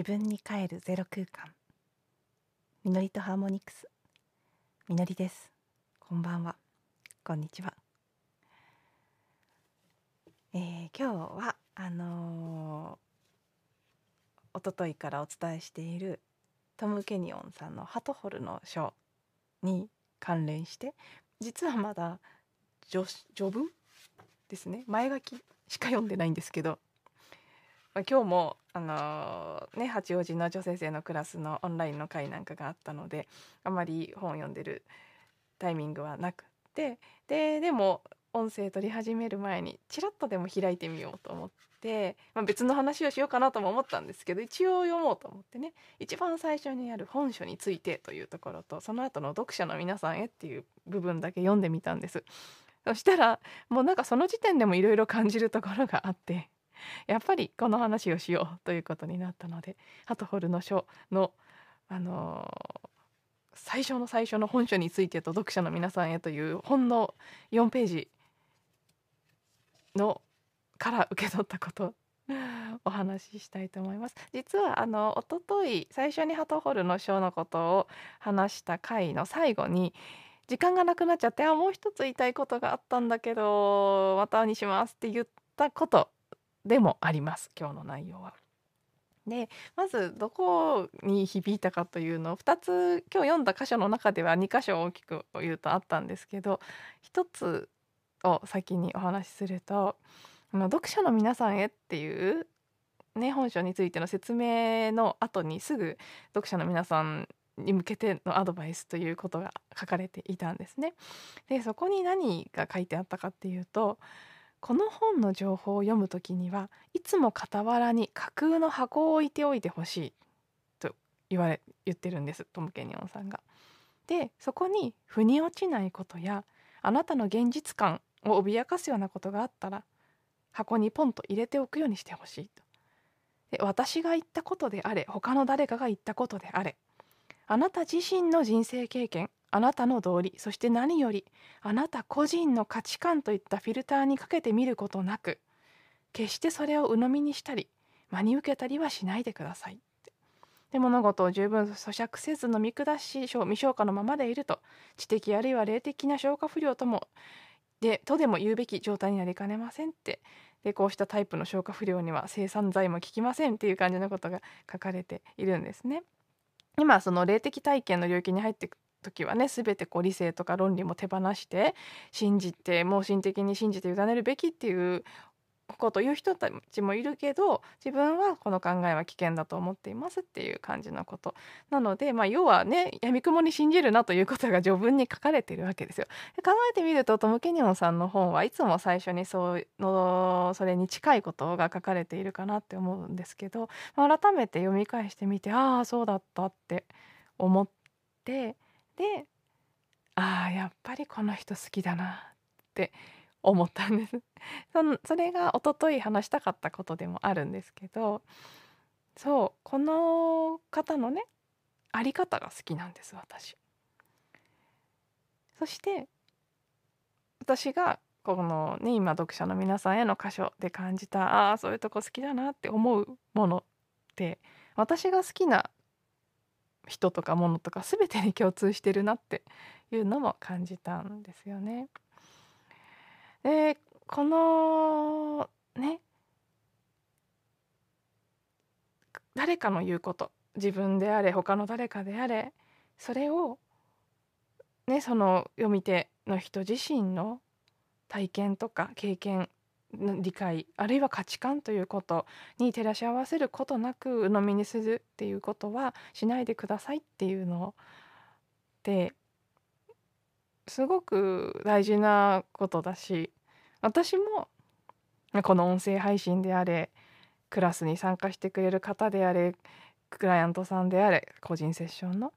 自分に帰るゼロ空間。みのりとハーモニクス。みのりです。こんばんは。こんにちは。えー、今日はあのー、一昨日からお伝えしているトム・ケニオンさんの「ハトホルの書」に関連して実はまだ序序文ですね。前書きしか読んでないんですけど、まあ、今日もあのー、ね八王子の女性生のクラスのオンラインの会なんかがあったのであまり本を読んでるタイミングはなくてででも音声取り始める前にちらっとでも開いてみようと思って、まあ、別の話をしようかなとも思ったんですけど一応読もうと思ってね一番最初にある本書についてというところとその後の読者の皆さんへっていう部分だけ読んでみたんです。そしたらもうなんかその時点でもいろいろ感じるところがあってやっぱりこの話をしようということになったのでハトホルの書の、あのー、最初の最初の本書についてと読者の皆さんへという本の4ページのから受け取ったことお話ししたいと思います実はあの一昨日最初にハトホルの章のことを話した回の最後に時間がなくなっちゃってあもう一つ言いたいことがあったんだけどまたにしますって言ったことでもあります今日の内容は。でまずどこに響いたかというのを2つ今日読んだ箇所の中では2箇所大きく言うとあったんですけど1つを先にお話しするとあの読者の皆さんへっていうね本書についての説明の後にすぐ読者の皆さんに向けてのアドバイスということが書かれていたんですね。でそこに何が書いてあったかっていうとこの本の情報を読む時にはいつも傍らに架空の箱を置いておいてほしいと言われ言ってるんですトム・ケニオンさんが。でそこに腑に落ちないことやあなたの現実感を脅かすようなことがあったら箱にポンと入れておくようにしてほしいと。で私が言ったことであれ他の誰かが言ったことであれあなた自身の人生経験あなたの道理そして何よりあなた個人の価値観といったフィルターにかけてみることなく決してそれを鵜呑みにしたり真に受けたりはしないでください。で物事を十分咀嚼せず飲み下し未消化のままでいると知的あるいは霊的な消化不良ともでとでも言うべき状態になりかねませんってでこうしたタイプの消化不良には生産剤も効きませんっていう感じのことが書かれているんですね。今その霊的体験の領域に入って時はね全てこう理性とか論理も手放して信じて盲信的に信じて委ねるべきっていうこと言う人たちもいるけど自分はこの考えは危険だと思っていますっていう感じのことなので、まあ、要はねやみくもに信じるなということが序文に書かれているわけですよ。で考えてみるとトム・ケニオンさんの本はいつも最初にそうのそれに近いことが書かれているかなって思うんですけど、まあ、改めて読み返してみてああそうだったって思ってでああやっぱりこの人好きだなって思ったんです そのそれが一昨日話したかったことでもあるんですけどそうこの方のねあり方が好きなんです私。そして私がこのね今読者の皆さんへの箇所で感じたああそういうとこ好きだなって思うものって私が好きな人とかものとか全てに共通してるなっていうのも感じたんですよね。でこのね誰かの言うこと自分であれ他の誰かであれそれをねその読み手の人自身の体験とか経験理解あるいは価値観ということに照らし合わせることなく鵜呑みにするっていうことはしないでくださいっていうのですごく大事なことだし私もこの音声配信であれクラスに参加してくれる方であれクライアントさんであれ個人セッションの、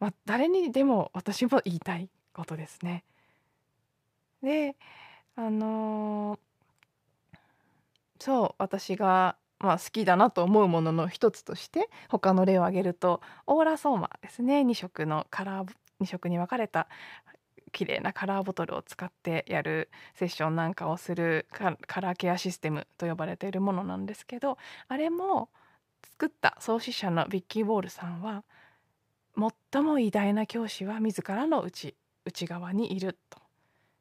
まあ、誰にでも私も言いたいことですね。であのー、そう私が、まあ、好きだなと思うものの一つとして他の例を挙げるとオーラソーマですね。2色のカラー2色に分かれた綺麗なカラーボトルを使ってやるセッションなんかをするカラーケアシステムと呼ばれているものなんですけどあれも作った創始者のビッキー・ウォールさんは最も偉大な教師は自らの内内側にいると。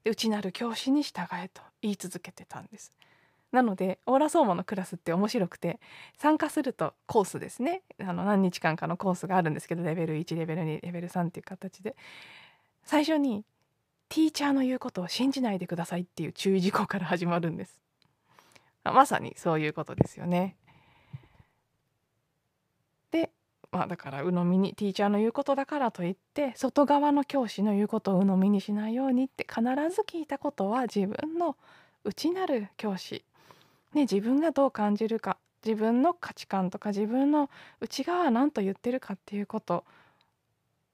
で内なる教師に従えと言い続けてたんです。なのでオーラソーマのクラスって面白くて参加するとコースですね。あの何日間かのコースがあるんですけどレベル1レベル2レベル3っていう形で。最初にティーチャーの言うことを信じないでくださいっていう注意事項から始まるんです。まさにそういうことですよね。でまあだから鵜呑みにティーチャーの言うことだからといって外側の教師の言うことを鵜呑みにしないようにって必ず聞いたことは自分の内なる教師ね、自分がどう感じるか自分の価値観とか自分の内側は何と言ってるかっていうこと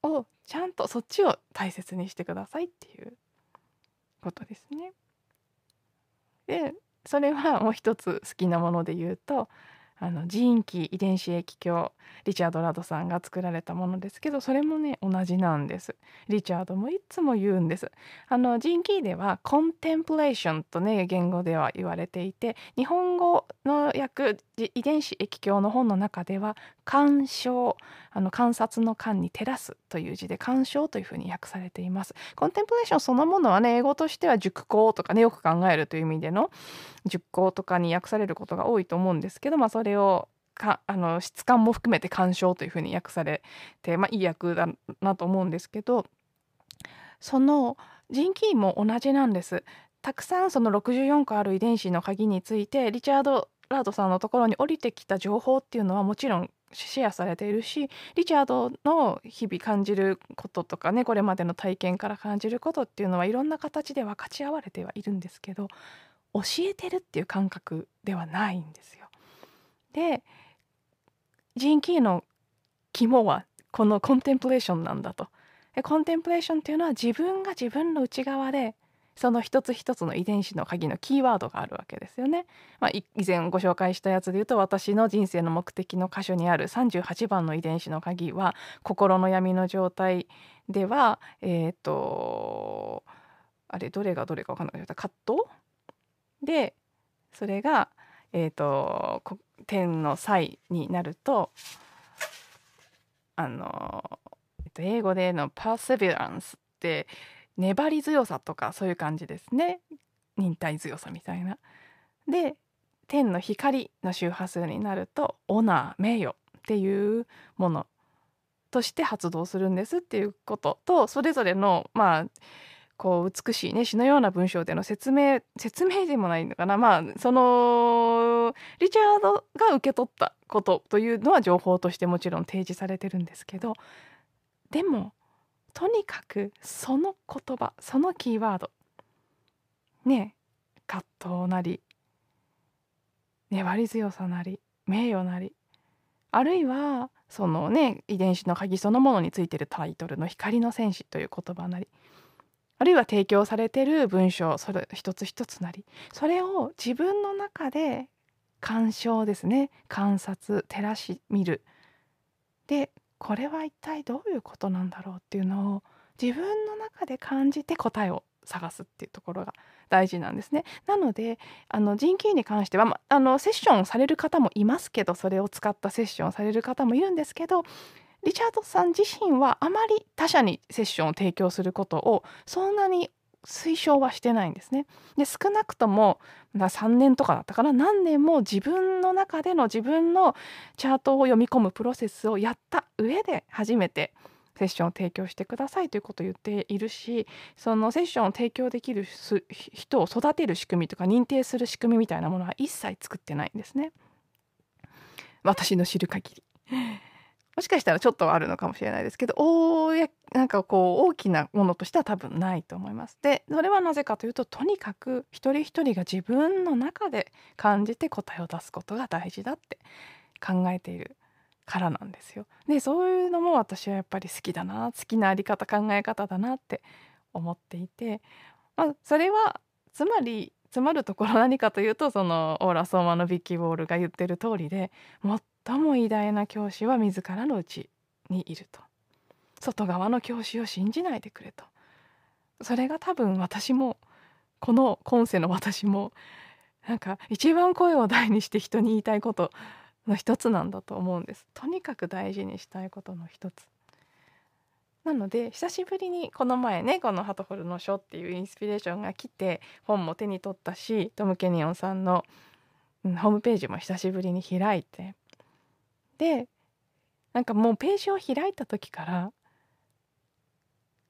をちゃんとそっちを大切にしてくださいっていうことですね。でそれはもう一つ好きなもので言うとあのジーンキー遺伝子液鏡リチャード・ラドさんが作られたものですけどそれもね同じなんです。リチャードもいつも言うんです。あのジーンキーではコンテンプレーションとね言語では言われていて日本語の訳遺伝子液鏡の本の中では鑑賞あの観察の観に照らすという字で鑑賞というふうに訳されていますコンテンプレーションそのものはね英語としては熟考とかねよく考えるという意味での熟考とかに訳されることが多いと思うんですけどまあそれをかあの質感も含めて鑑賞というふうに訳されて、まあ、いい訳だなと思うんですけどそのジンキーも同じなんです。たくさんその64個ある遺伝子の鍵についてリチャード・ラードさんのところに降りてきた情報っていうのはもちろんシェアされているしリチャードの日々感じることとかねこれまでの体験から感じることっていうのはいろんな形で分かち合われてはいるんですけど教えてるっていう感覚ではないんですよ。でジーン・キーの肝はこのコンテンプレーションなんだと。コンテンプレーションっていうのは自分が自分の内側でその一つ一つの遺伝子の鍵のキーワードがあるわけですよね。まあ、以前ご紹介したやつで言うと私の人生の目的の箇所にある38番の遺伝子の鍵は心の闇の状態ではえっ、ー、とあれどれがどれか分かんなかった葛藤？でそれがえ、ー、と天の際になるとあの、えっと、英語での「パーセビランス」って粘り強さとかそういう感じですね忍耐強さみたいな。で天の光の周波数になるとオナー名誉っていうものとして発動するんですっていうこととそれぞれのまあこう美しいね詩のような文章での説明説明でもないのかなまあそのリチャードが受け取ったことというのは情報としてもちろん提示されてるんですけどでもとにかくその言葉そのキーワード。ね葛藤なり粘り強さなり名誉なりあるいはそのね遺伝子の鍵そのものについてるタイトルの「光の戦士」という言葉なりあるいは提供されてる文章それ一つ一つなりそれを自分の中で鑑賞ですね。観察照らし見る。でこれは一体どういうことなんだろうっていうのを自分の中で感じて答えを探すっていうところが大事なんですね。なのであの人気に関しては、ま、あのセッションをされる方もいますけどそれを使ったセッションをされる方もいるんですけどリチャードさん自身はあまり他者にセッションを提供することをそんなに推奨はしてないんですね。で少なくとも3年とかだったから何年も自分の中での自分のチャートを読み込むプロセスをやった上で初めてセッションを提供してくださいということを言っているしそのセッションを提供できる人を育てる仕組みとか認定する仕組みみたいなものは一切作ってないんですね。私の知る限り。もしかしたらちょっとあるのかもしれないですけどおやなんかこう大きなものとしては多分ないと思います。でそれはなぜかというととにかく一人一人が自分の中で感じて答えを出すことが大事だって考えているからなんですよ。でそういうのも私はやっぱり好きだな好きなあり方考え方だなって思っていて、まあ、それはつまりつまるところ何かというとそのオーラ・ソーマのビッキー・ボールが言ってる通りでもっ最も偉大な教師は自らの内にいると。外側の教師を信じないでくれと。それが多分私もこの今世の私もなんか一番声を大にして人に言いたいことの一つなんだと思うんです。とにかく大事にしたいことの一つ。なので久しぶりにこの前ねこの「ハトホルの書」っていうインスピレーションが来て本も手に取ったしトム・ケニオンさんの、ホームページも久しぶりに開いてでなんかもうページを開いた時から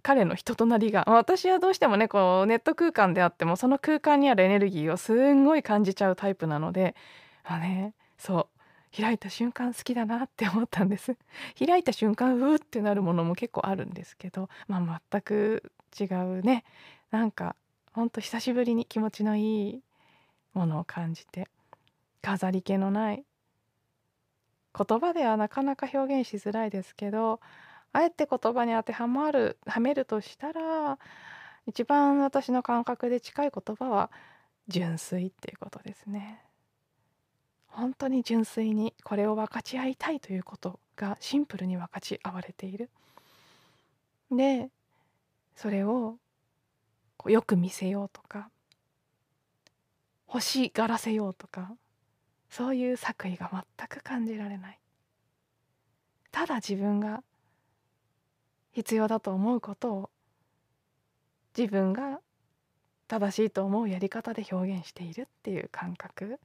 彼の人となりが私はどうしてもねこうネット空間であってもその空間にあるエネルギーをすんごい感じちゃうタイプなのであねそう開いた瞬間好きだなって思ったんです。開いた瞬間うーってなるものも結構あるんですけど、まあ、全く違うねなんかほんと久しぶりに気持ちのいいものを感じて飾り気のない言葉ではなかなか表現しづらいですけどあえて言葉に当てはまるはめるとしたら一番私の感覚で近い言葉は純粋っていうことですね。本当に純粋にこれを分かち合いたいということがシンプルに分かち合われている。でそれをこうよく見せようとか欲しがらせようとかそういう作為が全く感じられない。ただ自分が必要だと思うことを自分が正しいと思うやり方で表現しているっていう感覚。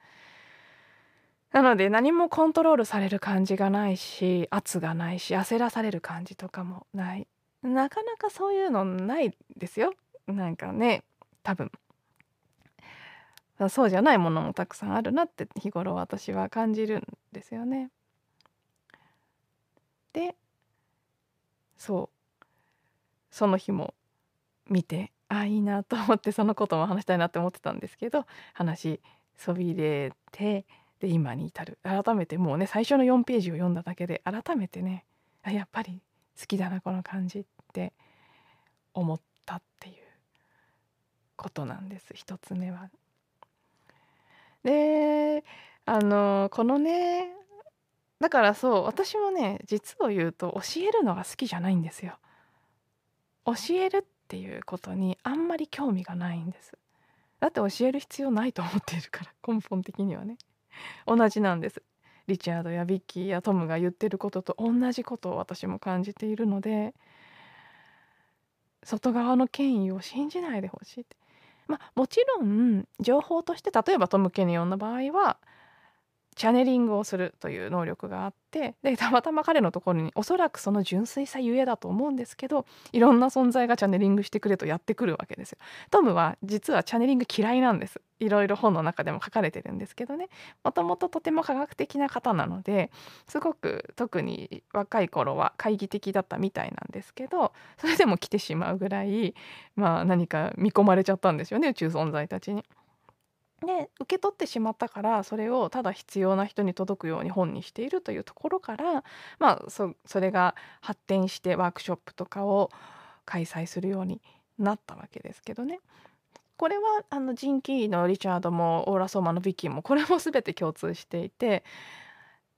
なので何もコントロールされる感じがないし圧がないし焦らされる感じとかもない。なかなかそういうのないですよ。なんかね多分。そうじゃないものもたくさんあるなって日頃私は感じるんですよね。でそうその日も見てあいいなと思ってそのことも話したいなって思ってたんですけど話そびれてで今に至る改めてもうね最初の4ページを読んだだけで改めてねあやっぱり好きだなこの感じって思ったっていうことなんです1つ目は。であのこのねだからそう私もね実を言うと教えるのが好きじゃないんですよ。教えるっていうことにあんまり興味がないんです。だって教える必要ないと思っているから 根本的にはね。同じなんですリチャードやビッキーやトムが言ってることと同じことを私も感じているので外側の権威を信じないでほしいってまあもちろん情報として例えばトム・ケニオンの場合はチャネリングをするという能力があってでたまたま彼のところにおそらくその純粋さゆえだと思うんですけどいろんな存在がチャネリングしてくれとやってくるわけですよ。トムは実はチャネリング嫌いなんです。いろいろ本の中でも書かれてるんですけどねもともととても科学的な方なのですごく特に若い頃は懐疑的だったみたいなんですけどそれでも来てしまうぐらいまあ何か見込まれちゃったんですよね宇宙存在たちに。で受け取ってしまったからそれをただ必要な人に届くように本にしているというところからまあそそれが発展してワークショップとかを開催するようになったわけですけどね。これはあのジン・キーのリチャードもオーラ・ソーマのビッキーもこれも全て共通していて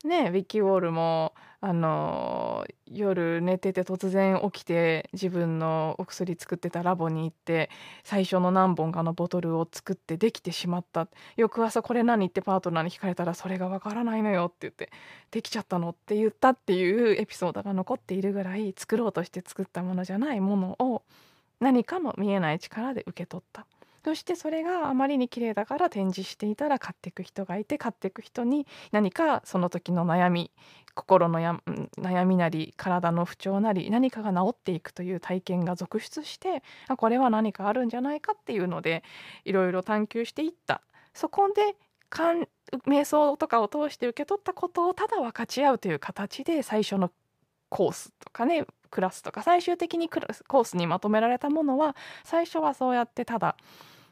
ねウィッキー・ウォールもあの夜寝てて突然起きて自分のお薬作ってたラボに行って最初の何本かのボトルを作ってできてしまった翌朝これ何ってパートナーに聞かれたらそれがわからないのよって言ってできちゃったのって言ったっていうエピソードが残っているぐらい作ろうとして作ったものじゃないものを何かの見えない力で受け取った。そしてそれがあまりに綺麗だから展示していたら買っていく人がいて買っていく人に何かその時の悩み心のや悩みなり体の不調なり何かが治っていくという体験が続出してあこれは何かあるんじゃないかっていうのでいろいろ探求していった。そこで瞑想とかを通して受け取ったことをただ分かち合うという形で最初のコースとかねクラスとか最終的にクラスコースにまとめられたものは最初はそうやってただ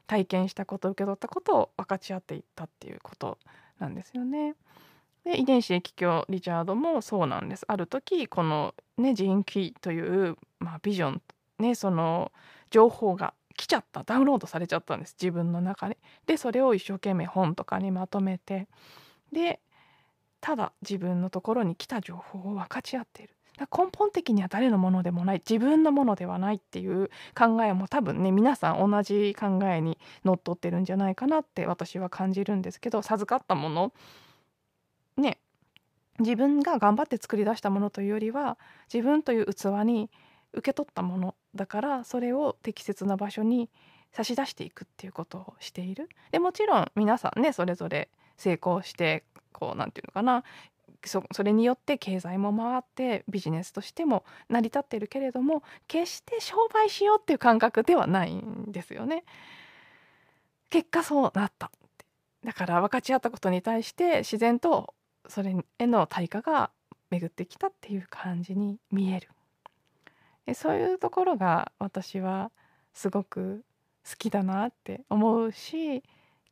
体験したこと受け取ったことを分かち合っていったっていうことなんですよね。で遺伝子液鏡リチャードもそうなんです。ある時このねジーン・キーという、まあ、ビジョンねその情報が来ちゃったダウンロードされちゃったんです自分の中で。でそれを一生懸命本とかにまとめてでただ自分のところに来た情報を分かち合っている根本的には誰のものでもない自分のものではないっていう考えも多分ね皆さん同じ考えにのっとってるんじゃないかなって私は感じるんですけど授かったものね自分が頑張って作り出したものというよりは自分という器に受け取ったものだからそれを適切な場所に差し出していくっていうことをしている。でもちろん皆さんねそれぞれ成功してこう何て言うのかなそれによって経済も回ってビジネスとしても成り立っているけれども決して商売しようっていう感覚ではないんですよね。結果そうなっただから分かち合ったことに対して自然とそれへの対価が巡ってきたっていう感じに見えるそういうところが私はすごく好きだなって思うし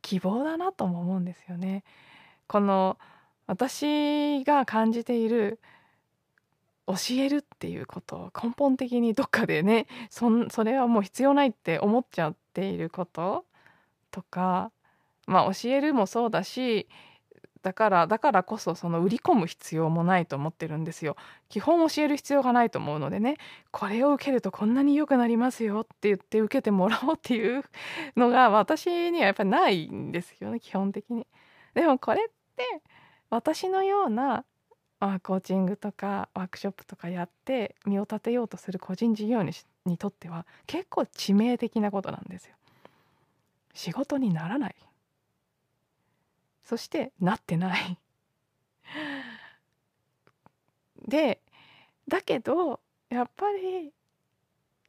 希望だなとも思うんですよね。この私が感じている教えるっていうこと根本的にどっかでねそそれはもう必要ないって思っちゃっていることとかまあ教えるもそうだしだからだからこそその売り込む必要もないと思ってるんですよ。基本教える必要がないと思うのでねこれを受けるとこんなに良くなりますよって言って受けてもらおうっていうのが私にはやっぱりないんですよね基本的に。でもこれって私のようなあ、コーチングとかワークショップとかやって身を立てようとする個人事業主にとっては結構致命的なことなんですよ。仕事にならない。そしてなってない。でだけどやっぱり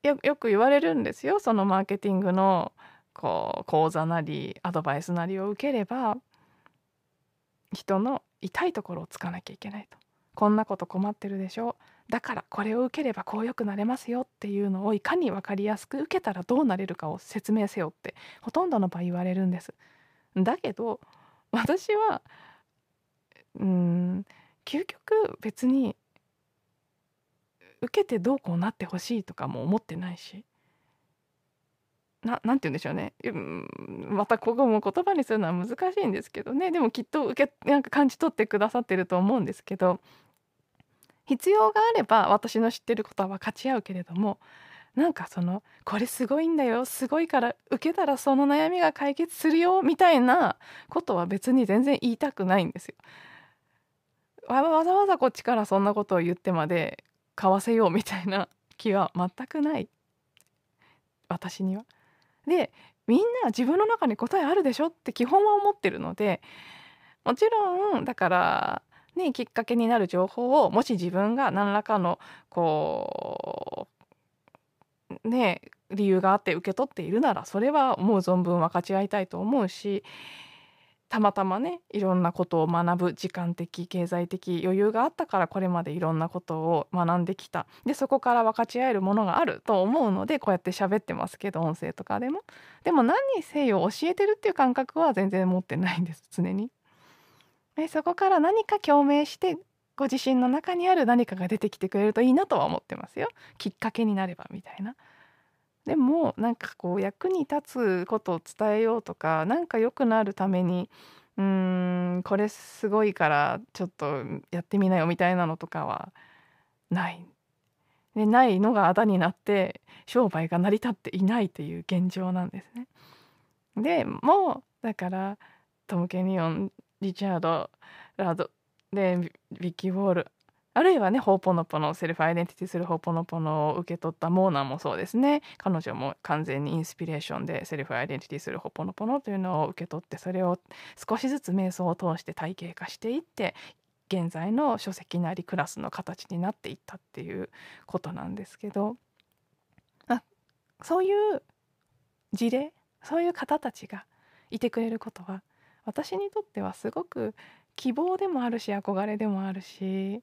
よよく言われるんですよ。そのマーケティングのこう講座なりアドバイスなりを受ければ人の痛いところをつかなきゃいけないと。こんなこと困ってるでしょ。だからこれを受ければこうよくなれますよっていうのをいかに分かりやすく受けたらどうなれるかを説明せよって。ほとんどの場合言われるんです。だけど私はうん究極別に受けてどうこうなってほしいとかも思ってないし。ななんて言うんでしょうね、うん、またここも言葉にするのは難しいんですけどねでもきっと受けなんか感じ取ってくださってると思うんですけど必要があれば私の知ってることは分かち合うけれどもなんかそのこれすごいんだよすごいから受けたらその悩みが解決するよみたいなことは別に全然言いたくないんですよ。わざわざこっちからそんなことを言ってまで買わせようみたいな気は全くない私には。でみんな自分の中に答えあるでしょって基本は思ってるのでもちろんだからねきっかけになる情報をもし自分が何らかのこうね理由があって受け取っているならそれは思う存分分かち合いたいと思うしたまたまねいろんなことを学ぶ時間的経済的余裕があったからこれまでいろんなことを学んできたでそこから分かち合えるものがあると思うのでこうやって喋ってますけど音声とかでもでも何にせよ教えてるっていう感覚は全然持ってないんです常に。でそこから何か共鳴してご自身の中にある何かが出てきてくれるといいなとは思ってますよきっかけになればみたいな。でもなんかこう役に立つことを伝えようとか何か良くなるためにうーんこれすごいからちょっとやってみなよみたいなのとかはない。でないのがあだになって商売が成り立っていないという現状なんですね。でもだからトム・ケニオンリチャード・ラドでビッキー・ウォールあるいはねホーポノポノ Self Identity through ホーポノポノを受け取ったモーナーもそうですね。彼女も完全にインスピレーションで Self Identity through ホーポノポノというのを受け取ってそれを少しずつ瞑想を通して体系化していって現在の書籍なりクラスの形になっていったっていうことなんですけど。あそういう事例そういう方たちがいてくれることは私にとってはすごく希望でもあるし憧れでもあるし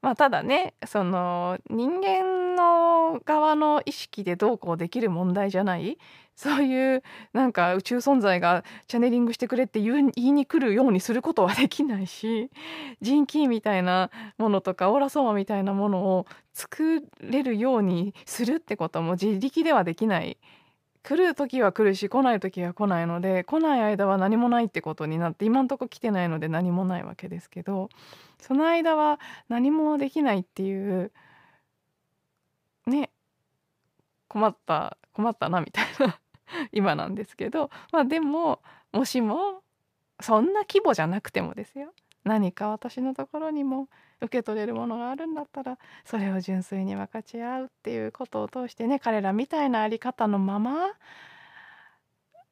まあただねその人間の側の意識でどうこうできる問題じゃないそういうなんか宇宙存在がチャネリングしてくれって言いに来るようにすることはできないし 人気みたいなものとかオーラソーマみたいなものを作れるようにするってことも自力ではできない来る時は来るし来ない時は来ないので来ない間は何もないってことになって今んとこ来てないので何もないわけですけどその間は何もできないっていうね困った困ったなみたいな 今なんですけどまあでももしもそんな規模じゃなくてもですよ。何か私のところにも受け取れるものがあるんだったらそれを純粋に分かち合うっていうことを通してね彼らみたいな在り方のまま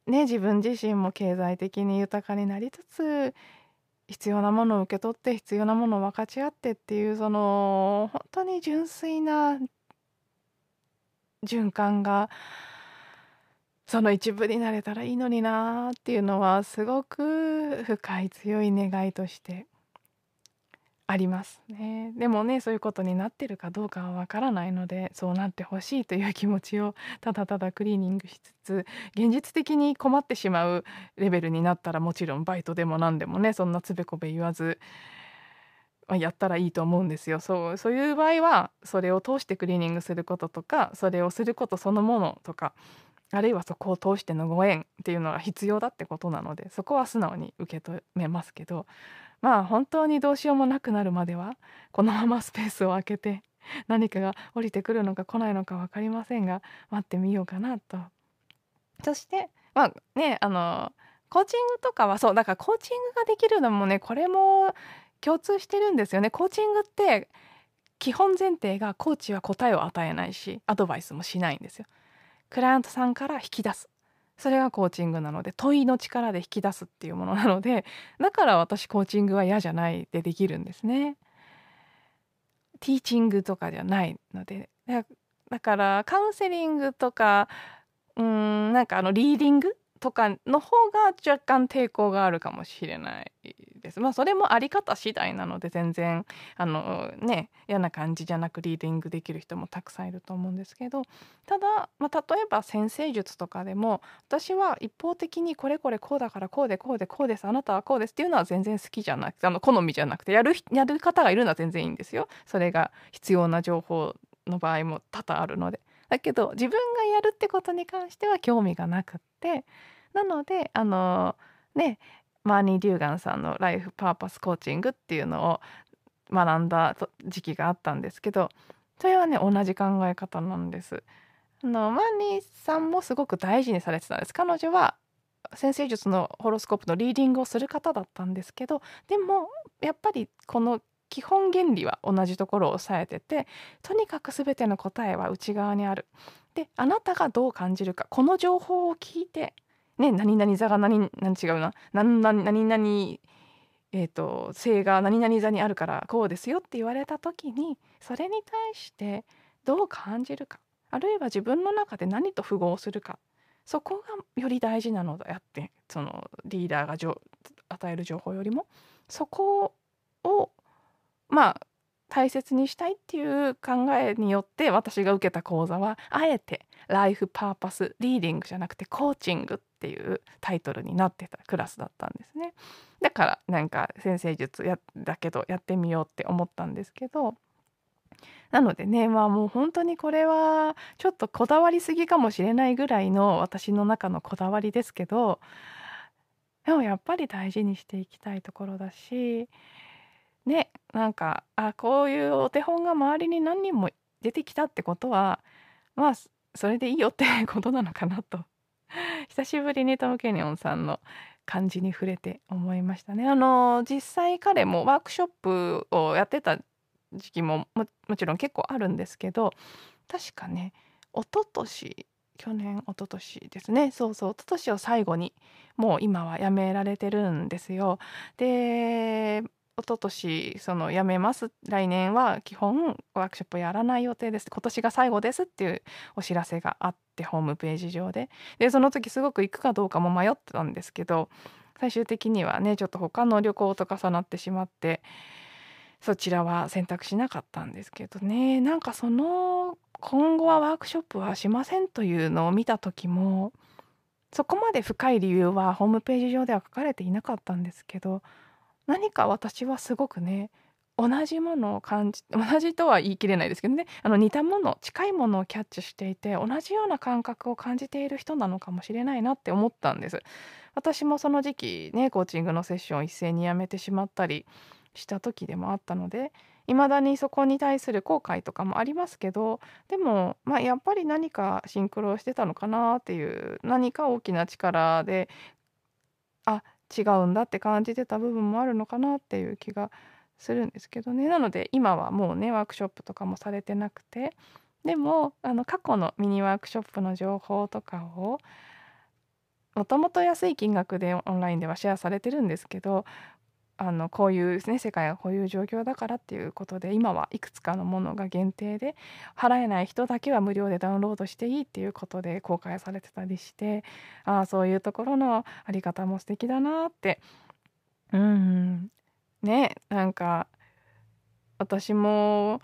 ね自分自身も経済的に豊かになりつつ必要なものを受け取って必要なものを分かち合ってっていうその本当に純粋な循環がその一部になれたらいいのになっていうのはすごく深い強い願いとしてありますね。でもねそういうことになってるかどうかはわからないのでそうなってほしいという気持ちをただただクリーニングしつつ現実的に困ってしまうレベルになったらもちろんバイトでも何でもねそんなつべこべ言わずまあやったらいいと思うんですよ。そうそういう場合はそれを通してクリーニングすることとかそれをすることそのものとかあるいはそこを通してのご縁っていうのが必要だってことなのでそこは素直に受け止めますけどまあ本当にどうしようもなくなるまではこのままスペースを空けて 何かが降りてくるのか来ないのか分かりませんが待ってみようかなと。そしてまあねあのコーチングとかはそうだからコーチングができるのもねこれも共通してるんですよね。コーチングって基本前提がコーチは答えを与えないしアドバイスもしないんですよ。クライアントさんから引き出すそれがコーチングなので問いの力で引き出すっていうものなので だから私コーチングは嫌じゃないでできるんですね。ティーチングとかじゃないのでだからカウンセリングとかうんなんかあのリーディングとかの方が若干抵抗があるかもしれないです。まあそれもあり方次第なので全然あのね嫌な感じじゃなくリーディングできる人もたくさんいると思うんですけどただ、まあ、例えば先生術とかでも私は一方的にこれこれこうだからこうでこうでこうですあなたはこうですっていうのは全然好きじゃなくてあの好みじゃなくてやるやる方がいるのは全然いいんですよ。それが必要な情報の場合も多々あるので。だけど自分がやるってことに関しては興味がなくってなのであのねマーニー・デューガンさんのライフパーパスコーチングっていうのを学んだ時期があったんですけどそれはね同じ考え方なんです。あのマーニーさんもすごく大事にされてたんです。彼女は先生術のホロスコープのリーディングをする方だったんですけどでもやっぱりこの基本原理は同じところを押さえててとにかく全ての答えは内側にある。であなたがどう感じるかこの情報を聞いてね何々座が何何違うな。何々何えーと、性が何々座にあるからこうですよって言われた時にそれに対してどう感じるか。あるいは自分の中で何と符合するか。そこがより大事なのだやってそのリーダーが与える情報よりも。そこをまあ大切にしたいっていう考えによって私が受けた講座はあえてライフパーパスリーディングじゃなくてコーチングっていうタイトルになってたクラスだったんですね。だからなんか先生術やだけどやってみようって思ったんですけど。なのでねまあもう本当にこれはちょっとこだわりすぎかもしれないぐらいの私の中のこだわりですけど。でもやっぱり大事にしていきたいところだし。ねなんかあこういうお手本が周りに何人も出てきたってことはまあそれでいいよってことなのかなと 久しぶりにトム・ケニオンさんの感じに触れて思いましたね。あの実際彼もワークショップをやってた時期ももちろん結構あるんですけど確かね一昨年去年一昨年ですねそうそう一昨年を最後にもう今は辞められてるんですよ。で一昨年その辞めます。来年は基本ワークショップやらない予定です。今年が最後ですっていうお知らせがあってホームページ上で。でその時すごく行くかどうかも迷ってたんですけど最終的にはねちょっと他の旅行と重なってしまってそちらは選択しなかったんですけどね。なんかその今後はワークショップはしませんというのを見た時もそこまで深い理由はホームページ上では書かれていなかったんですけど何か私はすごくね同じものを感じ 同じとは言い切れないですけどねあの似たもの近いものをキャッチしていて同じような感覚を感じている人なのかもしれないなって思ったんです。私もその時期ねコーチングのセッションを一斉にやめてしまったりした時でもあったので未だにそこに対する後悔とかもありますけどでも、まあ、やっぱり何かシンクロしてたのかなっていう何か大きな力であ違うんだって感じてた部分もあるのかなっていう気がするんですけどね。なので今はもうねワークショップとかもされてなくて。でもあの過去のミニワークショップの情報とかをもともと安い金額でオンラインではシェアされてるんですけどあのこういうね世界がこういう状況だからっていうことで今はいくつかのものが限定で払えない人だけは無料でダウンロードしていいっていうことで公開されてたりしてああそういうところのあり方も素敵だなって。うん。ねなんか私も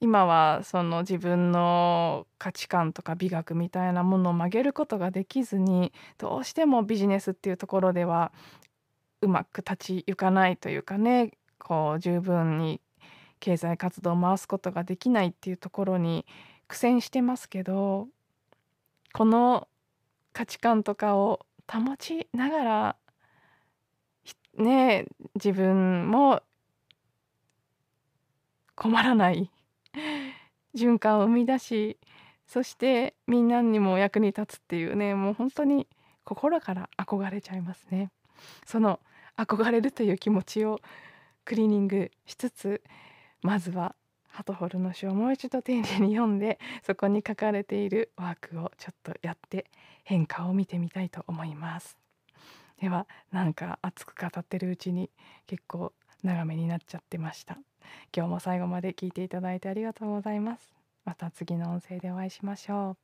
今はその自分の価値観とか美学みたいなものを曲げることができずにどうしてもビジネスっていうところではうまく立ち行かないというかねこう十分に経済活動を回すことができないっていうところに苦戦してますけどこの価値観とかを保ちながらね自分も困らない循環を生み出しそしてみんなにも役に立つっていうねもう本当に心から憧れちゃいますね。その憧れるという気持ちをクリーニングしつつまずはハトホルの詩をもう一度丁寧に読んでそこに書かれているワークをちょっとやって変化を見てみたいと思います。ではなんか熱く語ってるうちに結構長めになっちゃってました。今日も最後まで聞いていただいてありがとうございます。また次の音声でお会いしましょう。